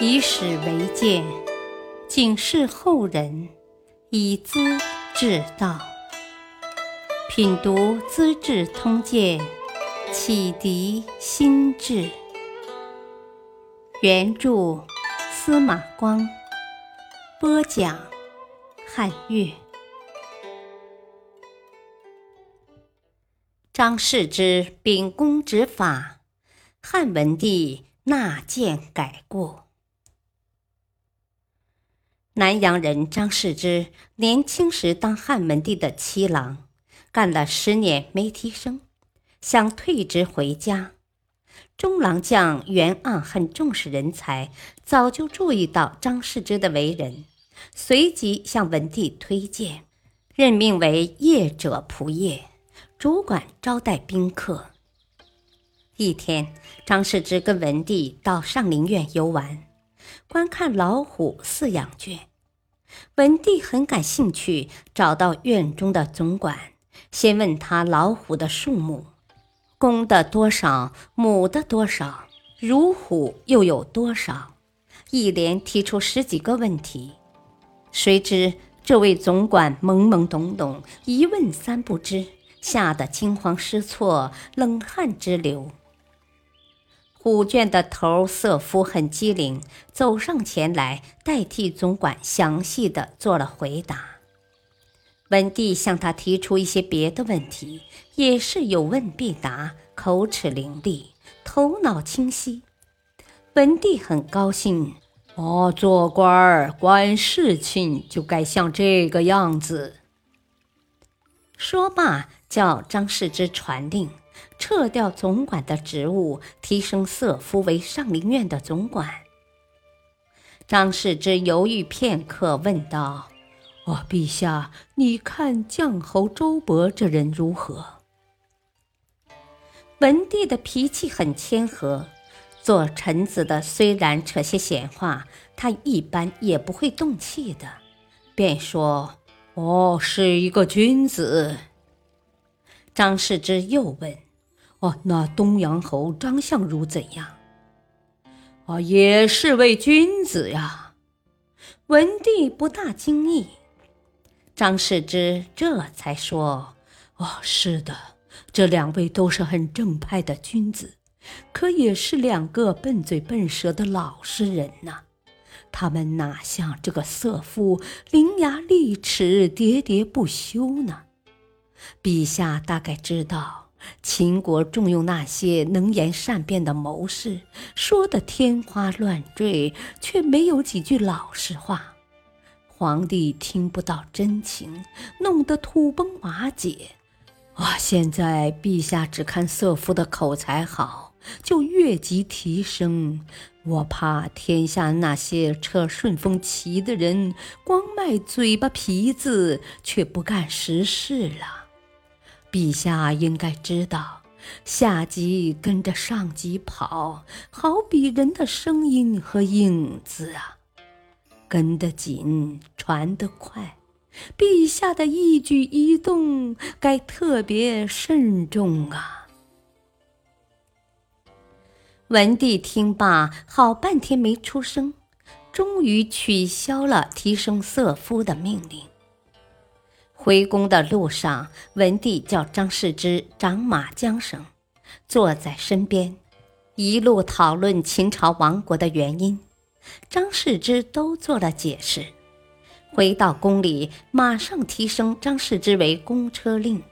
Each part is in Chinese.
以史为鉴，警示后人，以资治道。品读《资治通鉴》，启迪心智。原著：司马光，播讲：汉乐。张氏之秉公执法，汉文帝纳谏改过。南阳人张世之年轻时当汉文帝的七郎，干了十年没提升，想退职回家。中郎将袁盎很重视人才，早就注意到张世之的为人，随即向文帝推荐，任命为业者仆射，主管招待宾客。一天，张世之跟文帝到上林苑游玩，观看老虎饲养圈。文帝很感兴趣，找到院中的总管，先问他老虎的数目，公的多少，母的多少，乳虎又有多少，一连提出十几个问题。谁知这位总管懵懵懂懂，一问三不知，吓得惊慌失措，冷汗直流。虎卷的头色夫很机灵，走上前来，代替总管详细的做了回答。文帝向他提出一些别的问题，也是有问必答，口齿伶俐，头脑清晰。文帝很高兴，哦，做官儿管事情就该像这个样子。说罢，叫张世之传令。撤掉总管的职务，提升色夫为上林苑的总管。张世之犹豫片刻，问道：“哦，陛下，你看绛侯周勃这人如何？”文帝的脾气很谦和，做臣子的虽然扯些闲话，他一般也不会动气的，便说：“哦，是一个君子。”张世之又问。哦，那东阳侯张相如怎样？啊，也是位君子呀。文帝不大惊异，张世之这才说：“哦，是的，这两位都是很正派的君子，可也是两个笨嘴笨舌的老实人呐。他们哪像这个色夫伶牙俐齿、喋喋不休呢？陛下大概知道。”秦国重用那些能言善辩的谋士，说的天花乱坠，却没有几句老实话。皇帝听不到真情，弄得土崩瓦解。啊！现在陛下只看色夫的口才好，就越级提升。我怕天下那些扯顺风旗的人，光卖嘴巴皮子，却不干实事了。陛下应该知道，下级跟着上级跑，好比人的声音和影子啊，跟得紧，传得快。陛下的一举一动，该特别慎重啊！文帝听罢，好半天没出声，终于取消了提升色夫的命令。回宫的路上，文帝叫张世之掌马缰绳，坐在身边，一路讨论秦朝亡国的原因。张世之都做了解释。回到宫里，马上提升张世之为公车令，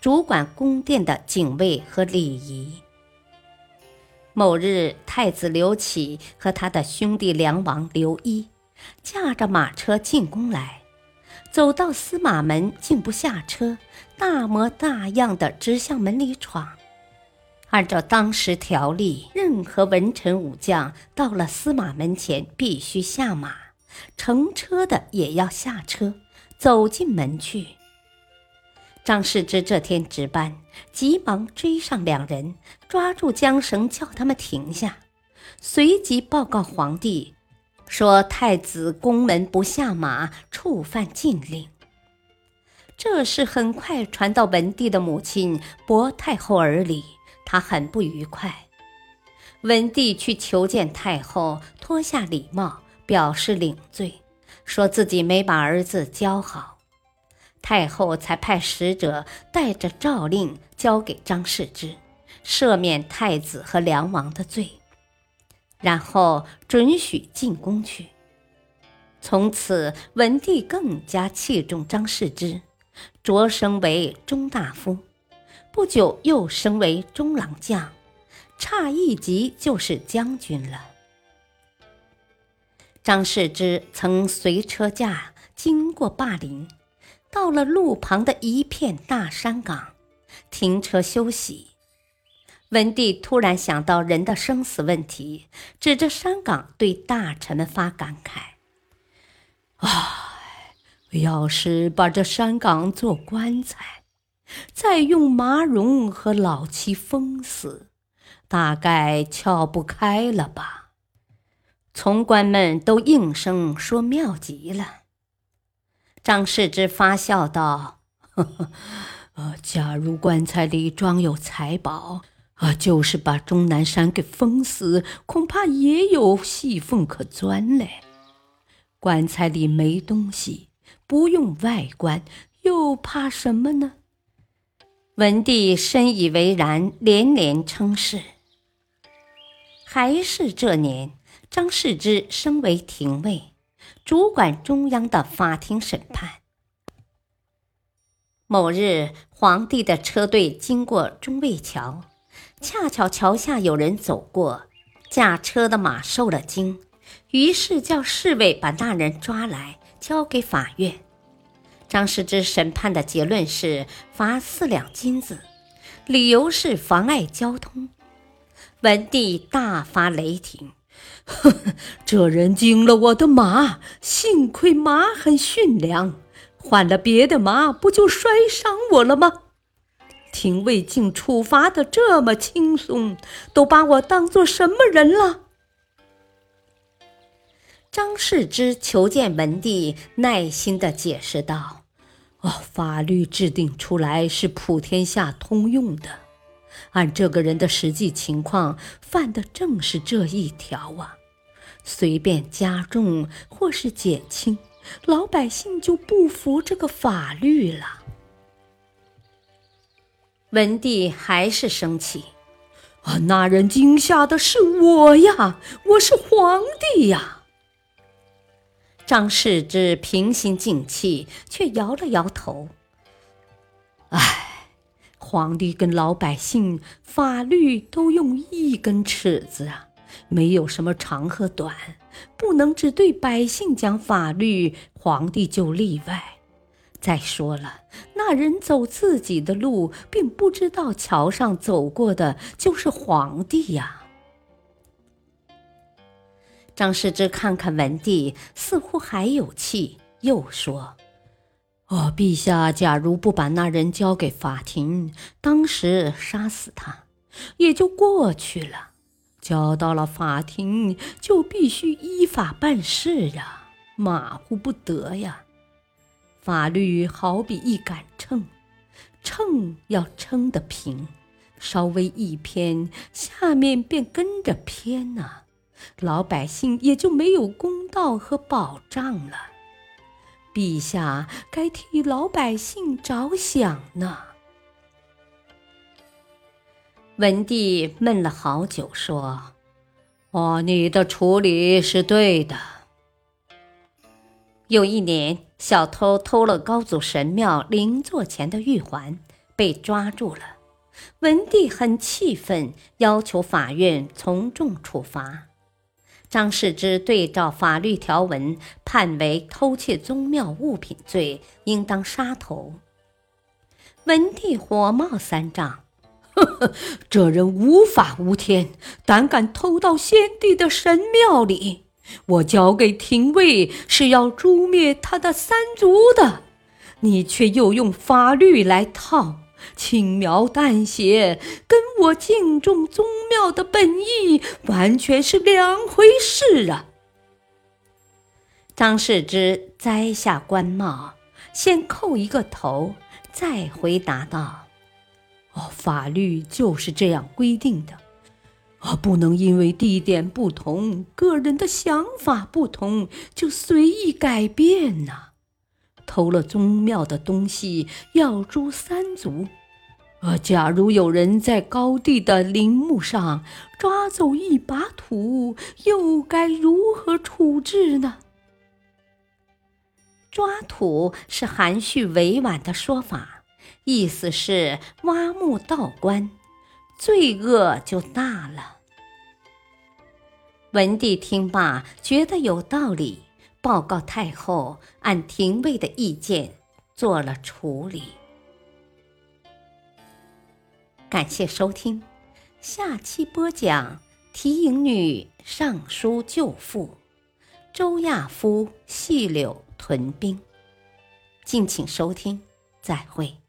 主管宫殿的警卫和礼仪。某日，太子刘启和他的兄弟梁王刘一驾着马车进宫来。走到司马门，竟不下车，大模大样的直向门里闯。按照当时条例，任何文臣武将到了司马门前，必须下马；乘车的也要下车，走进门去。张世之这天值班，急忙追上两人，抓住缰绳，叫他们停下，随即报告皇帝。说太子宫门不下马，触犯禁令。这事很快传到文帝的母亲薄太后耳里，她很不愉快。文帝去求见太后，脱下礼帽，表示领罪，说自己没把儿子教好。太后才派使者带着诏令交给张世之，赦免太子和梁王的罪，然后准许进宫去。从此，文帝更加器重张世之，擢升为中大夫，不久又升为中郎将。差一级就是将军了。张世之曾随车驾经过霸陵，到了路旁的一片大山岗，停车休息。文帝突然想到人的生死问题，指着山岗对大臣们发感慨：“唉，要是把这山岗做棺材，再用麻绒和老漆封死。”大概撬不开了吧？从官们都应声说妙极了。张世之发笑道：“呵 呵，呃，假如棺材里装有财宝，啊，就是把终南山给封死，恐怕也有细缝可钻嘞。棺材里没东西，不用外观，又怕什么呢？”文帝深以为然，连连称是。还是这年，张世之升为廷尉，主管中央的法庭审判。某日，皇帝的车队经过中卫桥，恰巧桥下有人走过，驾车的马受了惊，于是叫侍卫把那人抓来，交给法院。张世之审判的结论是罚四两金子，理由是妨碍交通。文帝大发雷霆：“呵，这人惊了我的马，幸亏马很驯良，换了别的马，不就摔伤我了吗？廷尉竟处罚的这么轻松，都把我当做什么人了？”张世之求见文帝，耐心的解释道：“哦，法律制定出来是普天下通用的。”按这个人的实际情况，犯的正是这一条啊！随便加重或是减轻，老百姓就不服这个法律了。文帝还是生气，啊，那人惊吓的是我呀，我是皇帝呀！张世之平心静气，却摇了摇头，唉。皇帝跟老百姓，法律都用一根尺子啊，没有什么长和短，不能只对百姓讲法律，皇帝就例外。再说了，那人走自己的路，并不知道桥上走过的就是皇帝呀。张世之看看文帝，似乎还有气，又说。哦，陛下，假如不把那人交给法庭，当时杀死他，也就过去了。交到了法庭，就必须依法办事呀，马虎不得呀。法律好比一杆秤，秤要称得平，稍微一偏，下面便跟着偏呐，老百姓也就没有公道和保障了。陛下该替老百姓着想呢。文帝闷了好久，说：“哦，你的处理是对的。”有一年，小偷偷了高祖神庙灵座前的玉环，被抓住了。文帝很气愤，要求法院从重处罚。张世之对照法律条文，判为偷窃宗庙物品罪，应当杀头。文帝火冒三丈：“呵呵，这人无法无天，胆敢偷到先帝的神庙里，我交给廷尉是要诛灭他的三族的，你却又用法律来套。”轻描淡写，跟我敬重宗庙的本意完全是两回事啊！张世之摘下官帽，先叩一个头，再回答道：“哦，法律就是这样规定的。啊，不能因为地点不同、个人的想法不同就随意改变呐。偷了宗庙的东西要诛三族。呃，假如有人在高地的陵墓上抓走一把土，又该如何处置呢？抓土是含蓄委婉的说法，意思是挖墓盗棺，罪恶就大了。文帝听罢，觉得有道理，报告太后，按廷尉的意见做了处理。感谢收听，下期播讲提影女上书救父，周亚夫细柳屯兵。敬请收听，再会。